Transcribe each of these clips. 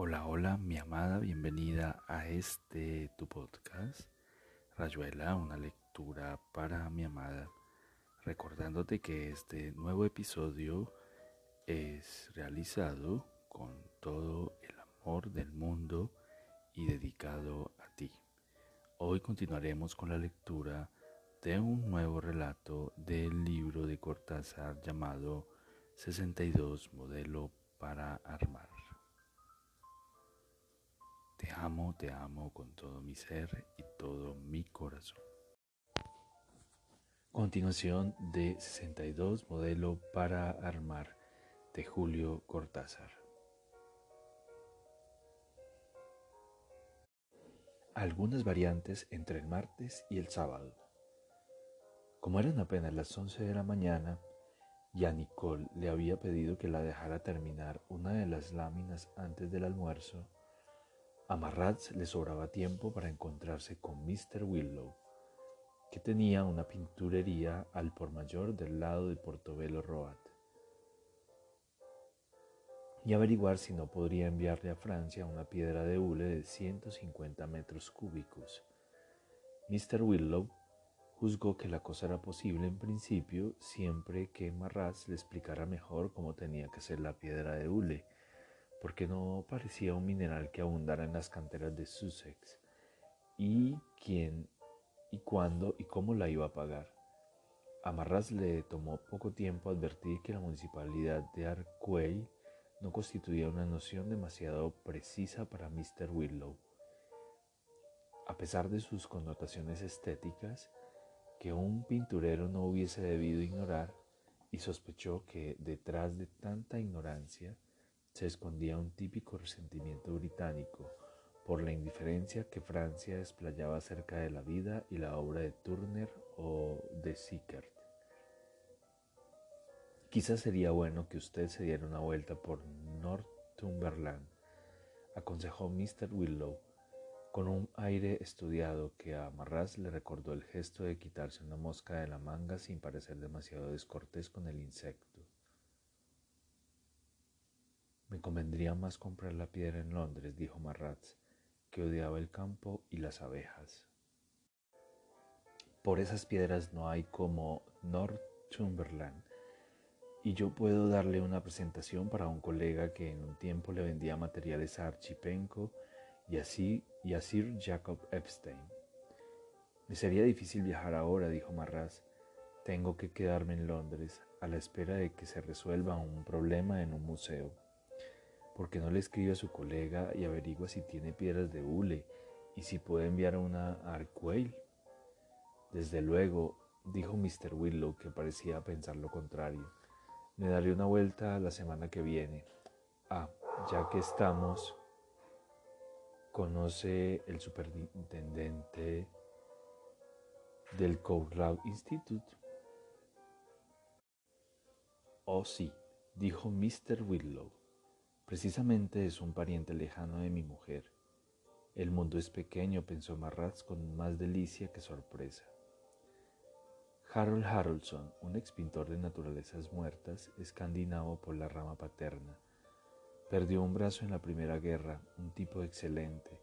Hola, hola, mi amada, bienvenida a este tu podcast, Rayuela, una lectura para mi amada, recordándote que este nuevo episodio es realizado con todo el amor del mundo y dedicado a ti. Hoy continuaremos con la lectura de un nuevo relato del libro de Cortázar llamado 62 Modelo para Armar. Te amo, te amo con todo mi ser y todo mi corazón. Continuación de 62 Modelo para Armar de Julio Cortázar. Algunas variantes entre el martes y el sábado. Como eran apenas las 11 de la mañana, ya Nicole le había pedido que la dejara terminar una de las láminas antes del almuerzo, a Marratz le sobraba tiempo para encontrarse con Mr. Willow, que tenía una pinturería al por mayor del lado de Portobelo Road, y averiguar si no podría enviarle a Francia una piedra de hule de 150 metros cúbicos. Mr. Willow juzgó que la cosa era posible en principio siempre que Marraz le explicara mejor cómo tenía que ser la piedra de hule porque no parecía un mineral que abundara en las canteras de Sussex, y quién y cuándo y cómo la iba a pagar. A Marras le tomó poco tiempo advertir que la municipalidad de Arcueil no constituía una noción demasiado precisa para Mr. Willow. A pesar de sus connotaciones estéticas, que un pinturero no hubiese debido ignorar, y sospechó que detrás de tanta ignorancia se escondía un típico resentimiento británico por la indiferencia que Francia desplayaba acerca de la vida y la obra de Turner o de Sickert. Quizás sería bueno que usted se diera una vuelta por Northumberland, aconsejó Mr. Willow, con un aire estudiado que a Marras le recordó el gesto de quitarse una mosca de la manga sin parecer demasiado descortés con el insecto. Me convendría más comprar la piedra en Londres, dijo Marratz, que odiaba el campo y las abejas. Por esas piedras no hay como Northumberland, y yo puedo darle una presentación para un colega que en un tiempo le vendía materiales a Archipenko y así y a Sir Jacob Epstein. Me sería difícil viajar ahora, dijo Marraz. Tengo que quedarme en Londres a la espera de que se resuelva un problema en un museo. ¿Por qué no le escribe a su colega y averigua si tiene piedras de hule y si puede enviar una a Arcueil? Desde luego, dijo Mr. Willow, que parecía pensar lo contrario. Me daré una vuelta la semana que viene. Ah, ya que estamos, conoce el superintendente del Code Institute. Oh sí, dijo Mr. Willow. Precisamente es un pariente lejano de mi mujer. El mundo es pequeño, pensó Marraz con más delicia que sorpresa. Harold Haraldson, un expintor de naturalezas muertas, escandinavo por la rama paterna, perdió un brazo en la Primera Guerra, un tipo excelente.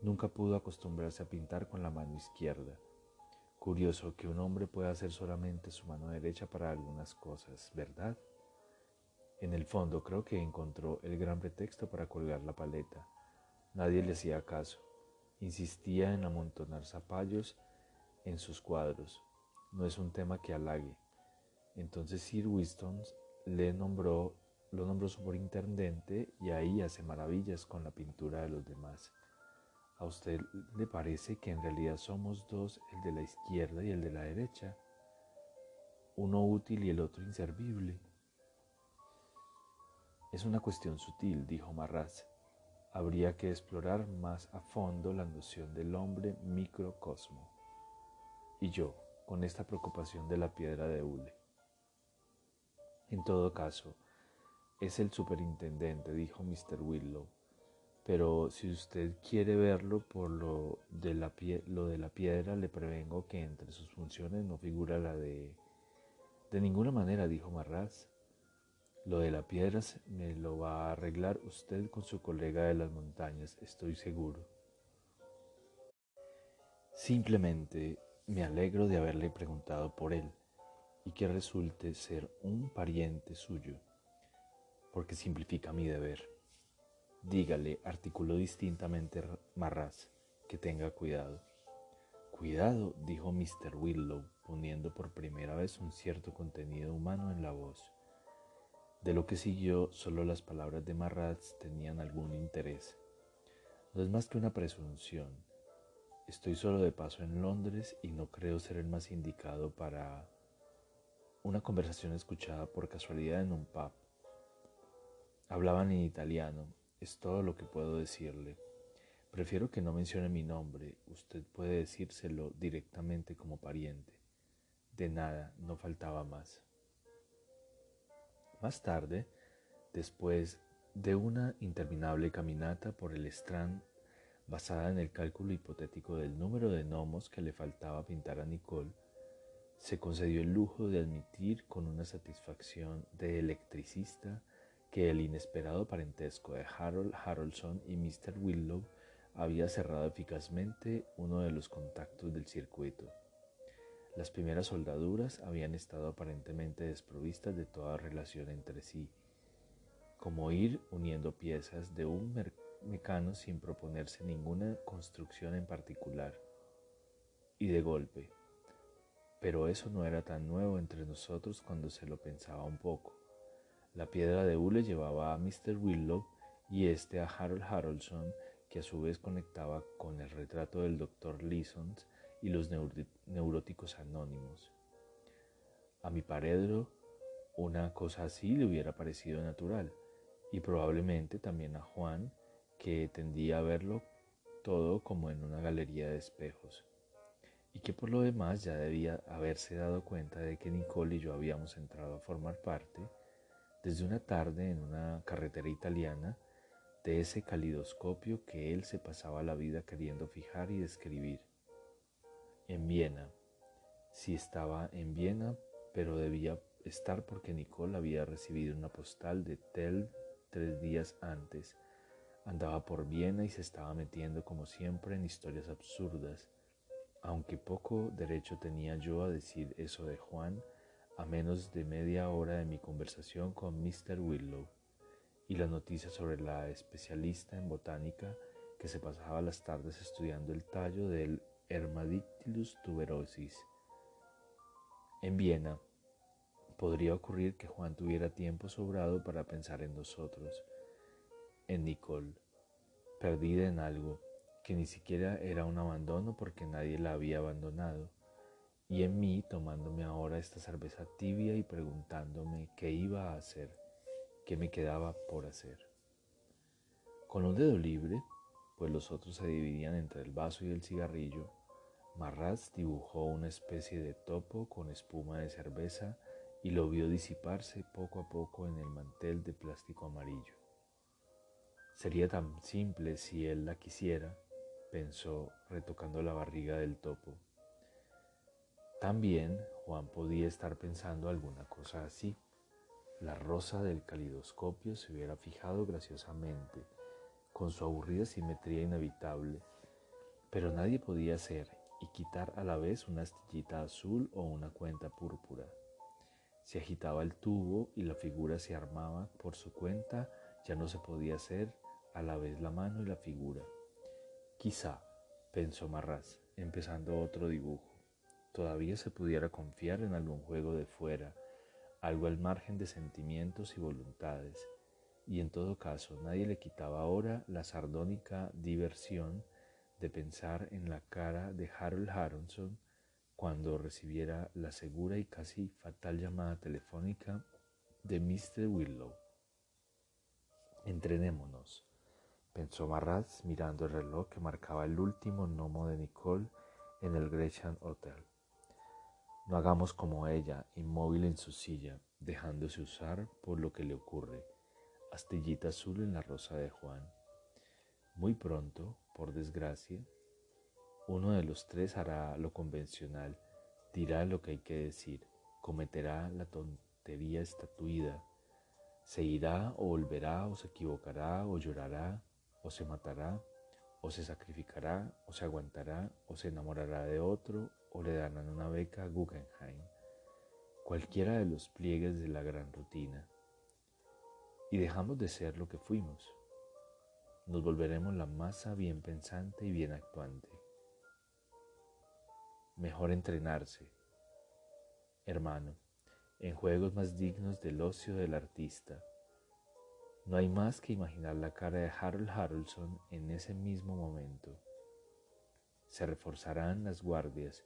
Nunca pudo acostumbrarse a pintar con la mano izquierda. Curioso que un hombre pueda hacer solamente su mano derecha para algunas cosas, ¿verdad? En el fondo creo que encontró el gran pretexto para colgar la paleta. Nadie le hacía caso. Insistía en amontonar zapallos en sus cuadros. No es un tema que halague. Entonces Sir Winston le nombró, lo nombró superintendente y ahí hace maravillas con la pintura de los demás. ¿A usted le parece que en realidad somos dos, el de la izquierda y el de la derecha? Uno útil y el otro inservible. Es una cuestión sutil, dijo Marraz. Habría que explorar más a fondo la noción del hombre microcosmo. Y yo, con esta preocupación de la piedra de hule. En todo caso, es el superintendente, dijo Mr. Willow. Pero si usted quiere verlo por lo de, la lo de la piedra, le prevengo que entre sus funciones no figura la de... De ninguna manera, dijo Marraz. Lo de la piedra me lo va a arreglar usted con su colega de las montañas, estoy seguro. Simplemente me alegro de haberle preguntado por él y que resulte ser un pariente suyo, porque simplifica mi deber. Dígale, articuló distintamente Marras, que tenga cuidado. Cuidado, dijo Mr. Willow, poniendo por primera vez un cierto contenido humano en la voz. De lo que siguió, solo las palabras de Marras tenían algún interés. No es más que una presunción. Estoy solo de paso en Londres y no creo ser el más indicado para una conversación escuchada por casualidad en un pub. Hablaban en italiano, es todo lo que puedo decirle. Prefiero que no mencione mi nombre, usted puede decírselo directamente como pariente. De nada, no faltaba más. Más tarde, después de una interminable caminata por el Strand basada en el cálculo hipotético del número de gnomos que le faltaba pintar a Nicole, se concedió el lujo de admitir con una satisfacción de electricista que el inesperado parentesco de Harold Harrelson y Mr. Willow había cerrado eficazmente uno de los contactos del circuito. Las primeras soldaduras habían estado aparentemente desprovistas de toda relación entre sí, como ir uniendo piezas de un mecano sin proponerse ninguna construcción en particular. Y de golpe. Pero eso no era tan nuevo entre nosotros cuando se lo pensaba un poco. La piedra de hule llevaba a Mr. Willow y este a Harold Harrelson, que a su vez conectaba con el retrato del Dr. Leesons y los neuróticos anónimos. A mi paredro, una cosa así le hubiera parecido natural, y probablemente también a Juan, que tendía a verlo todo como en una galería de espejos, y que por lo demás ya debía haberse dado cuenta de que Nicole y yo habíamos entrado a formar parte, desde una tarde en una carretera italiana, de ese calidoscopio que él se pasaba la vida queriendo fijar y describir en Viena. Sí estaba en Viena, pero debía estar porque Nicole había recibido una postal de Tel tres días antes. Andaba por Viena y se estaba metiendo como siempre en historias absurdas, aunque poco derecho tenía yo a decir eso de Juan a menos de media hora de mi conversación con Mr. Willow y la noticia sobre la especialista en botánica que se pasaba las tardes estudiando el tallo del Hermadictilus tuberosis. En Viena, podría ocurrir que Juan tuviera tiempo sobrado para pensar en nosotros, en Nicole, perdida en algo que ni siquiera era un abandono porque nadie la había abandonado, y en mí tomándome ahora esta cerveza tibia y preguntándome qué iba a hacer, qué me quedaba por hacer. Con un dedo libre, pues los otros se dividían entre el vaso y el cigarrillo, Marraz dibujó una especie de topo con espuma de cerveza y lo vio disiparse poco a poco en el mantel de plástico amarillo. Sería tan simple si él la quisiera, pensó retocando la barriga del topo. También Juan podía estar pensando alguna cosa así. La rosa del calidoscopio se hubiera fijado graciosamente, con su aburrida simetría inevitable, pero nadie podía ser y quitar a la vez una astillita azul o una cuenta púrpura. Se agitaba el tubo y la figura se armaba por su cuenta, ya no se podía hacer a la vez la mano y la figura. Quizá, pensó Marras, empezando otro dibujo, todavía se pudiera confiar en algún juego de fuera, algo al margen de sentimientos y voluntades, y en todo caso nadie le quitaba ahora la sardónica diversión de pensar en la cara de Harold Harrison cuando recibiera la segura y casi fatal llamada telefónica de Mr. Willow. Entrenémonos, pensó Marraz mirando el reloj que marcaba el último gnomo de Nicole en el Gresham Hotel. No hagamos como ella, inmóvil en su silla, dejándose usar por lo que le ocurre, astillita azul en la rosa de Juan. Muy pronto, por desgracia, uno de los tres hará lo convencional, dirá lo que hay que decir, cometerá la tontería estatuida, Se irá o volverá o se equivocará o llorará o se matará o se sacrificará o se aguantará o se enamorará de otro o le darán una beca a Guggenheim. Cualquiera de los pliegues de la gran rutina. Y dejamos de ser lo que fuimos. Nos volveremos la masa bien pensante y bien actuante. Mejor entrenarse. Hermano, en juegos más dignos del ocio del artista. No hay más que imaginar la cara de Harold Harrelson en ese mismo momento. Se reforzarán las guardias.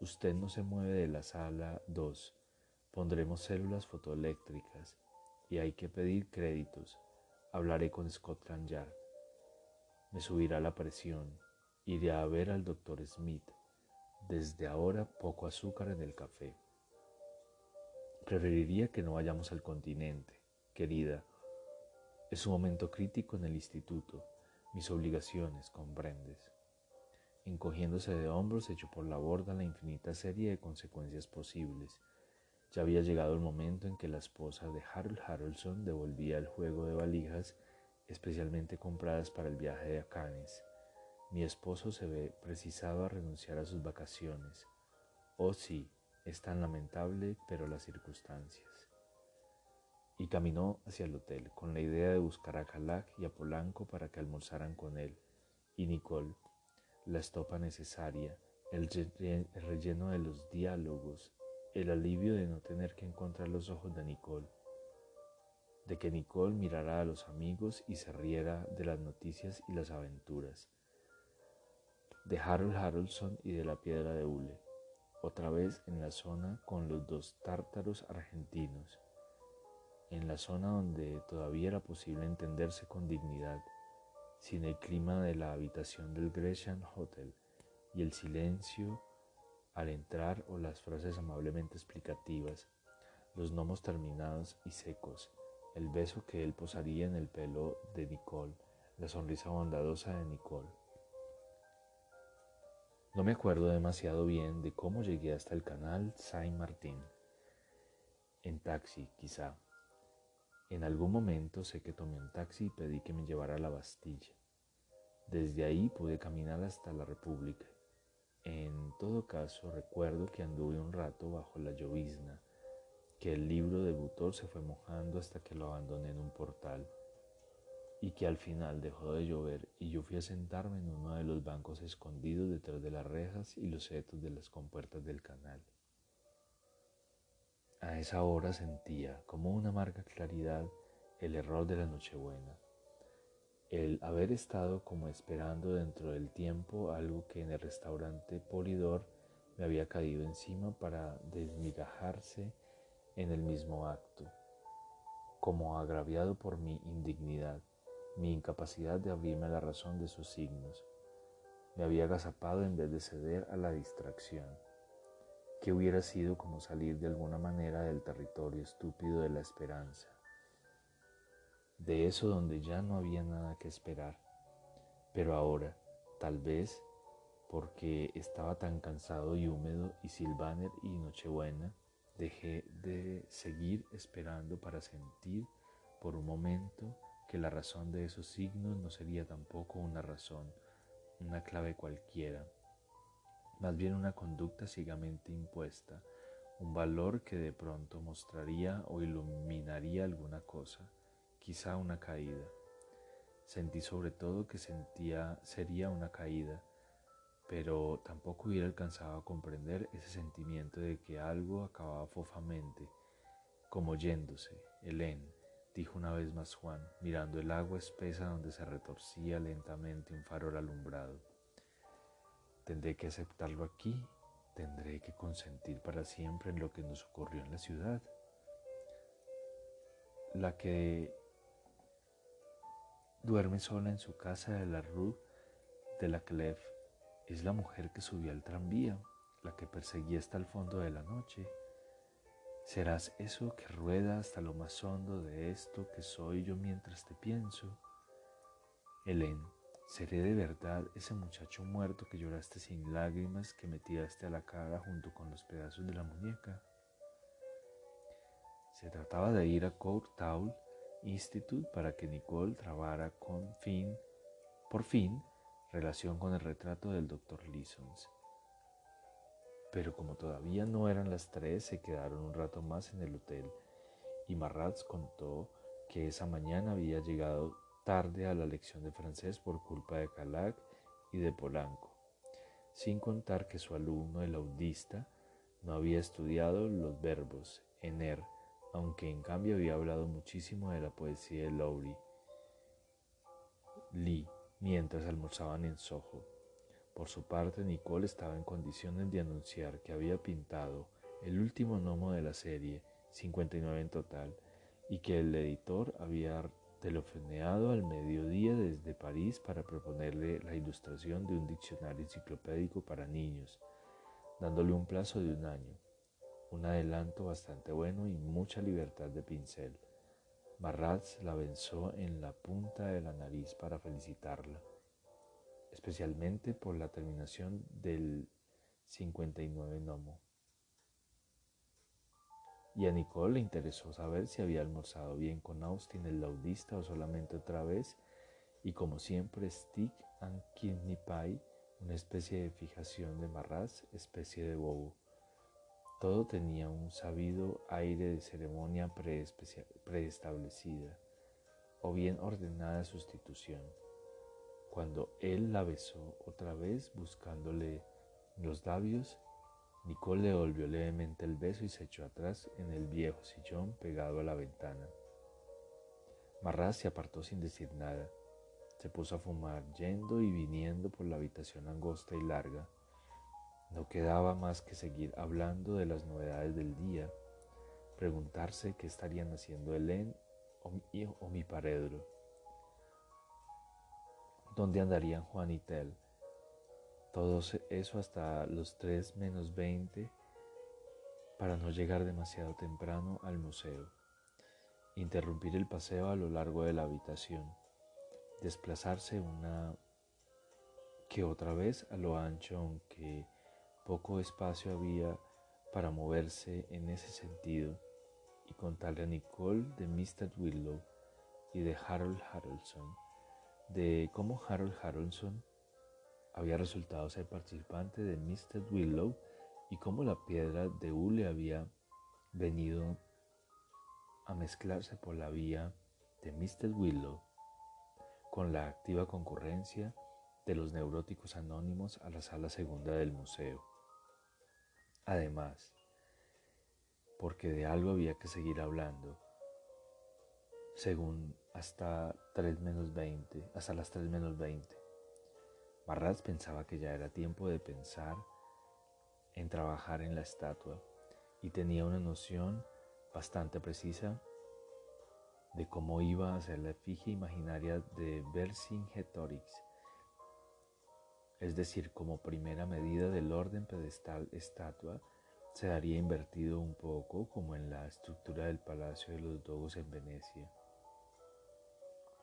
Usted no se mueve de la sala 2. Pondremos células fotoeléctricas y hay que pedir créditos. Hablaré con Scotland Yard. Me subirá la presión. Iré a ver al doctor Smith. Desde ahora poco azúcar en el café. Preferiría que no vayamos al continente, querida. Es un momento crítico en el instituto. Mis obligaciones, comprendes. Encogiéndose de hombros, echó por la borda la infinita serie de consecuencias posibles. Ya había llegado el momento en que la esposa de Harold Harrelson devolvía el juego de valijas especialmente compradas para el viaje a Cannes. Mi esposo se ve precisado a renunciar a sus vacaciones. Oh sí, es tan lamentable, pero las circunstancias. Y caminó hacia el hotel con la idea de buscar a Calac y a Polanco para que almorzaran con él. Y Nicole, la estopa necesaria, el, relleno de los diálogos, el alivio de no tener que encontrar los ojos de Nicole, de que Nicole mirara a los amigos y se riera de las noticias y las aventuras, de Harold Harrelson y de la piedra de hule otra vez en la zona con los dos tártaros argentinos, en la zona donde todavía era posible entenderse con dignidad, sin el clima de la habitación del Grecian Hotel y el silencio al entrar o las frases amablemente explicativas, los gnomos terminados y secos, el beso que él posaría en el pelo de Nicole, la sonrisa bondadosa de Nicole. No me acuerdo demasiado bien de cómo llegué hasta el canal Saint-Martin. En taxi, quizá. En algún momento sé que tomé un taxi y pedí que me llevara a la Bastilla. Desde ahí pude caminar hasta la República. En todo caso, recuerdo que anduve un rato bajo la llovizna, que el libro de Butor se fue mojando hasta que lo abandoné en un portal y que al final dejó de llover y yo fui a sentarme en uno de los bancos escondidos detrás de las rejas y los setos de las compuertas del canal. A esa hora sentía como una amarga claridad el error de la Nochebuena, el haber estado como esperando dentro del tiempo algo que en el restaurante Polidor me había caído encima para desmigajarse en el mismo acto, como agraviado por mi indignidad mi incapacidad de abrirme a la razón de sus signos. Me había agazapado en vez de ceder a la distracción, que hubiera sido como salir de alguna manera del territorio estúpido de la esperanza, de eso donde ya no había nada que esperar. Pero ahora, tal vez, porque estaba tan cansado y húmedo y Silvaner y Nochebuena, dejé de seguir esperando para sentir por un momento que la razón de esos signos no sería tampoco una razón, una clave cualquiera, más bien una conducta ciegamente impuesta, un valor que de pronto mostraría o iluminaría alguna cosa, quizá una caída. Sentí sobre todo que sentía sería una caída, pero tampoco hubiera alcanzado a comprender ese sentimiento de que algo acababa fofamente, como yéndose, Helen, dijo una vez más Juan, mirando el agua espesa donde se retorcía lentamente un farol alumbrado. Tendré que aceptarlo aquí, tendré que consentir para siempre en lo que nos ocurrió en la ciudad. La que duerme sola en su casa de la Rue de la Clef es la mujer que subió al tranvía, la que perseguía hasta el fondo de la noche Serás eso que rueda hasta lo más hondo de esto que soy yo mientras te pienso. Helen, ¿seré de verdad ese muchacho muerto que lloraste sin lágrimas que me a la cara junto con los pedazos de la muñeca? Se trataba de ir a Courtauld Institute para que Nicole trabara con fin, por fin relación con el retrato del Dr. Leesons. Pero como todavía no eran las tres, se quedaron un rato más en el hotel y Marratz contó que esa mañana había llegado tarde a la lección de francés por culpa de Calac y de Polanco, sin contar que su alumno, el audista, no había estudiado los verbos ener, aunque en cambio había hablado muchísimo de la poesía de Lowry. Lee, mientras almorzaban en Soho. Por su parte, Nicole estaba en condiciones de anunciar que había pintado el último gnomo de la serie, 59 en total, y que el editor había telefoneado al mediodía desde París para proponerle la ilustración de un diccionario enciclopédico para niños, dándole un plazo de un año, un adelanto bastante bueno y mucha libertad de pincel. Marratz la venció en la punta de la nariz para felicitarla, especialmente por la terminación del 59 Nomo. Y a Nicole le interesó saber si había almorzado bien con Austin el laudista o solamente otra vez, y como siempre Stick and Kidney Pie, una especie de fijación de Marratz, especie de bobo. Todo tenía un sabido aire de ceremonia preestablecida o bien ordenada sustitución. Cuando él la besó otra vez buscándole los labios, Nicole le volvió levemente el beso y se echó atrás en el viejo sillón pegado a la ventana. Marras se apartó sin decir nada. Se puso a fumar yendo y viniendo por la habitación angosta y larga no quedaba más que seguir hablando de las novedades del día, preguntarse qué estarían haciendo Helen o mi, paredro, dónde andarían Juan y Tel, todo eso hasta los 3 menos 20 para no llegar demasiado temprano al museo, interrumpir el paseo a lo largo de la habitación, desplazarse una que otra vez a lo ancho aunque poco espacio había para moverse en ese sentido y contarle a Nicole de Mr. Willow y de Harold Harrelson, de cómo Harold Harrelson había resultado ser participante de Mr. Willow y cómo la piedra de hule había venido a mezclarse por la vía de Mr. Willow con la activa concurrencia de los neuróticos anónimos a la sala segunda del museo. Además, porque de algo había que seguir hablando, según hasta 3 menos 20, hasta las 3 menos 20. Marraz pensaba que ya era tiempo de pensar en trabajar en la estatua y tenía una noción bastante precisa de cómo iba a ser la efigie imaginaria de Vercingetorix es decir, como primera medida del orden pedestal estatua, se daría invertido un poco como en la estructura del Palacio de los Dogos en Venecia.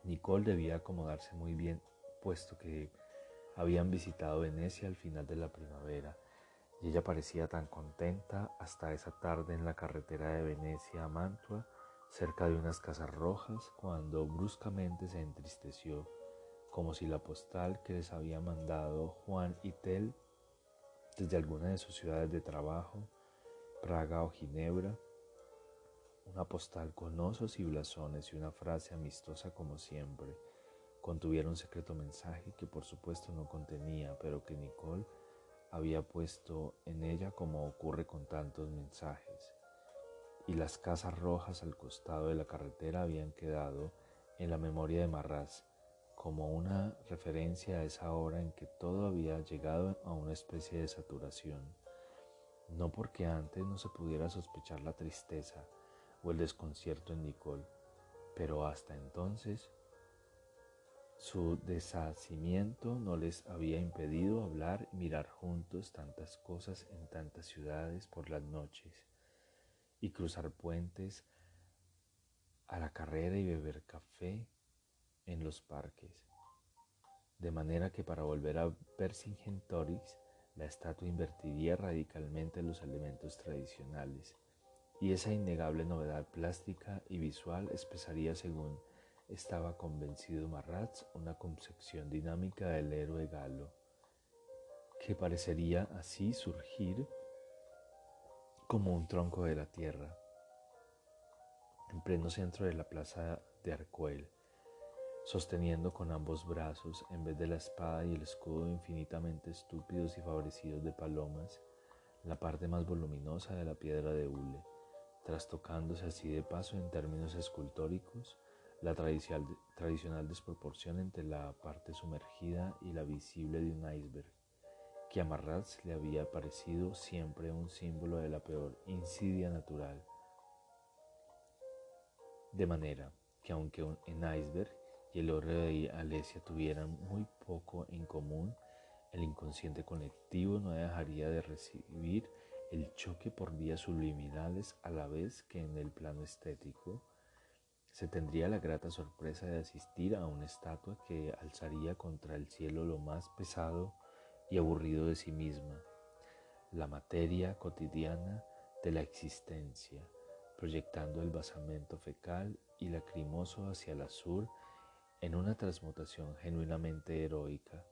Nicole debía acomodarse muy bien, puesto que habían visitado Venecia al final de la primavera, y ella parecía tan contenta hasta esa tarde en la carretera de Venecia a Mantua, cerca de unas casas rojas, cuando bruscamente se entristeció como si la postal que les había mandado Juan y Tel desde alguna de sus ciudades de trabajo, Praga o Ginebra, una postal con osos y blasones y una frase amistosa como siempre, contuviera un secreto mensaje que por supuesto no contenía, pero que Nicole había puesto en ella como ocurre con tantos mensajes. Y las casas rojas al costado de la carretera habían quedado en la memoria de Marras como una referencia a esa hora en que todo había llegado a una especie de saturación, no porque antes no se pudiera sospechar la tristeza o el desconcierto en Nicole, pero hasta entonces su deshacimiento no les había impedido hablar y mirar juntos tantas cosas en tantas ciudades por las noches y cruzar puentes a la carrera y beber café en los parques. De manera que para volver a Vercingetorix, la estatua invertiría radicalmente los elementos tradicionales y esa innegable novedad plástica y visual expresaría, según estaba convencido Marratz, una concepción dinámica del héroe galo, que parecería así surgir como un tronco de la tierra, en pleno centro de la plaza de Arcuel, sosteniendo con ambos brazos, en vez de la espada y el escudo infinitamente estúpidos y favorecidos de palomas, la parte más voluminosa de la piedra de hule, trastocándose así de paso en términos escultóricos la tradicional, desproporción entre la parte sumergida y la visible de un iceberg, que a Marratz le había parecido siempre un símbolo de la peor insidia natural. De manera que aunque en iceberg y el oro de Alesia tuvieran muy poco en común, el inconsciente colectivo no dejaría de recibir el choque por vías subliminales a la vez que en el plano estético. Se tendría la grata sorpresa de asistir a una estatua que alzaría contra el cielo lo más pesado y aburrido de sí misma, la materia cotidiana de la existencia, proyectando el basamento fecal y lacrimoso hacia el azul en una transmutación genuinamente heroica.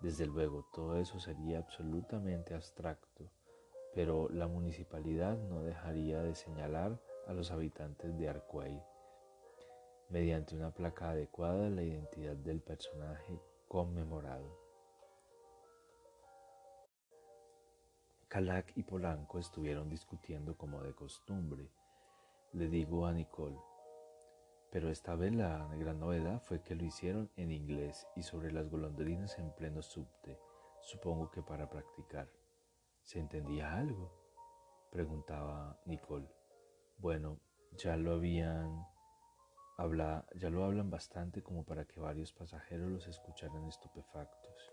Desde luego, todo eso sería absolutamente abstracto, pero la municipalidad no dejaría de señalar a los habitantes de Arcuey mediante una placa adecuada la identidad del personaje conmemorado. Calac y Polanco estuvieron discutiendo como de costumbre. Le digo a Nicole, pero esta vez la gran novedad fue que lo hicieron en inglés y sobre las golondrinas en pleno subte, supongo que para practicar. ¿Se entendía algo? Preguntaba Nicole. Bueno, ya lo habían habla, ya lo hablan bastante como para que varios pasajeros los escucharan estupefactos.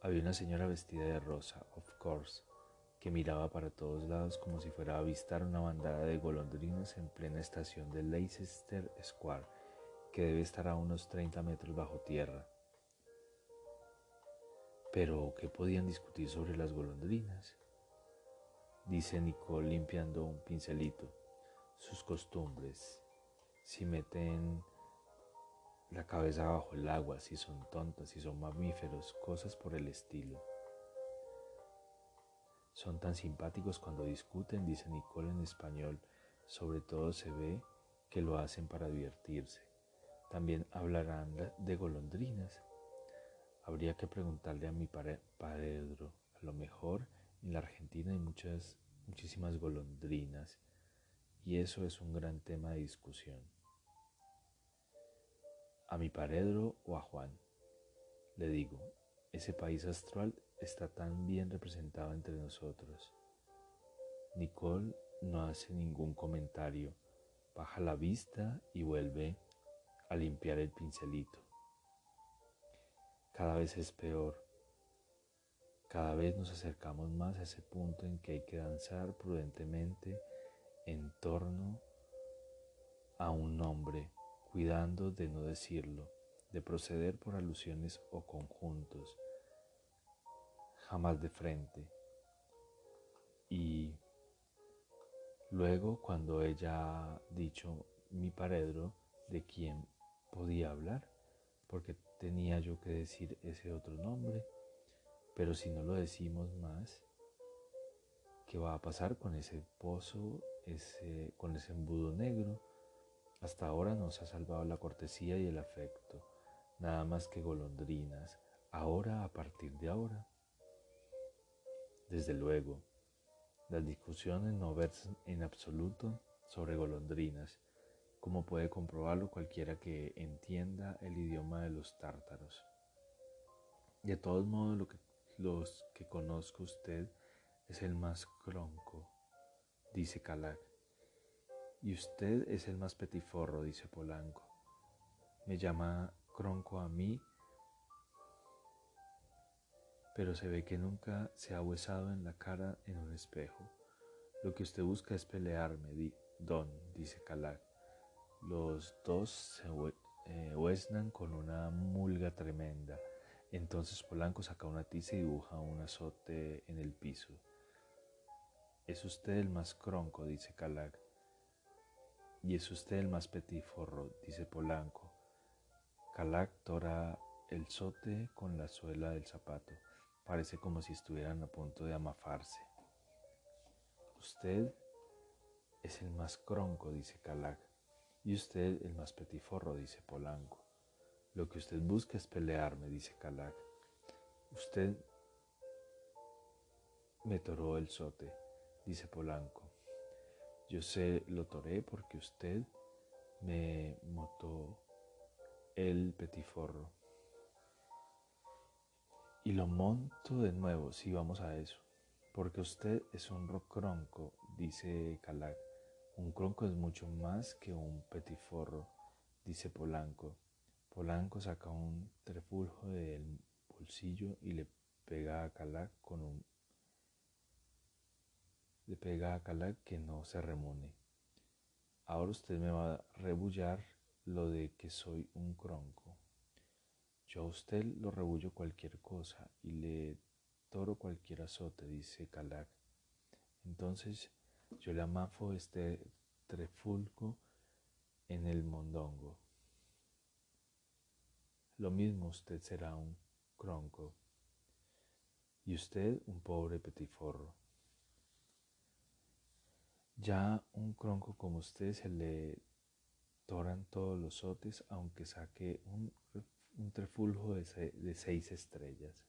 Había una señora vestida de rosa, of course, que miraba para todos lados como si fuera a avistar una bandada de golondrinas en plena estación de Leicester Square, que debe estar a unos 30 metros bajo tierra. Pero, ¿qué podían discutir sobre las golondrinas? Dice Nicole limpiando un pincelito. Sus costumbres. Si meten la cabeza bajo el agua, si son tontas, si son mamíferos, cosas por el estilo. Son tan simpáticos cuando discuten, dice Nicole en español. Sobre todo se ve que lo hacen para divertirse. También hablarán de golondrinas. Habría que preguntarle a mi padre Pedro. A lo mejor en la Argentina hay muchas, muchísimas golondrinas y eso es un gran tema de discusión. A mi Pedro o a Juan le digo, ese país astral está tan bien representado entre nosotros. Nicole no hace ningún comentario, baja la vista y vuelve a limpiar el pincelito. Cada vez es peor. Cada vez nos acercamos más a ese punto en que hay que danzar prudentemente en torno a un nombre, cuidando de no decirlo, de proceder por alusiones o conjuntos, jamás de frente. Y luego cuando ella ha dicho mi paredro, de quién podía hablar, porque tenía yo que decir ese otro nombre, pero si no lo decimos más, ¿qué va a pasar con ese pozo, ese, con ese embudo negro? Hasta ahora nos ha salvado la cortesía y el afecto, nada más que golondrinas, ahora a partir de ahora desde luego, las discusiones no versan en absoluto sobre golondrinas, como puede comprobarlo cualquiera que entienda el idioma de los tártaros. De todos modos, lo que, los que conozco usted es el más cronco, dice Calac. Y usted es el más petiforro, dice Polanco. Me llama cronco a mí pero se ve que nunca se ha huesado en la cara en un espejo. Lo que usted busca es pelearme, don, dice Calac. Los dos se eh, huesnan con una mulga tremenda. Entonces Polanco saca una tiza y dibuja un azote en el piso. Es usted el más cronco, dice Calag. Y es usted el más petiforro, dice Polanco. Calag tora el sote con la suela del zapato. Parece como si estuvieran a punto de amafarse. Usted es el más cronco, dice Calag. Y usted el más petiforro, dice Polanco. Lo que usted busca es pelearme, dice Calag. Usted me toró el sote, dice Polanco. Yo sé, lo toré porque usted me motó el petiforro. Y lo monto de nuevo, si vamos a eso. Porque usted es un cronco, dice Calag. Un cronco es mucho más que un petiforro, dice Polanco. Polanco saca un trefuljo del bolsillo y le pega a Calag con un le pega a Calag que no se remone. Ahora usted me va a rebullar lo de que soy un cronco. Yo a usted lo rebullo cualquier cosa y le toro cualquier azote, dice Calag. Entonces yo le amafo este trefulco en el mondongo. Lo mismo usted será un cronco y usted un pobre petiforro. Ya un cronco como usted se le toran todos los sotes, aunque saque un, trefuljo de, de seis estrellas.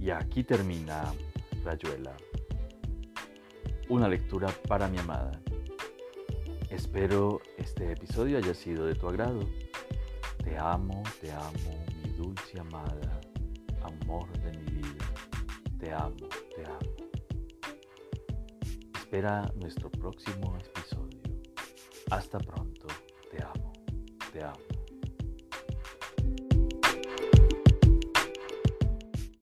Y aquí termina Rayuela. Una lectura para mi amada. Espero este episodio haya sido de tu agrado. Te amo, te amo, mi dulce amada, amor de mi vida. Te amo, te amo. Espera nuestro próximo episodio. Hasta pronto. Te amo, te amo.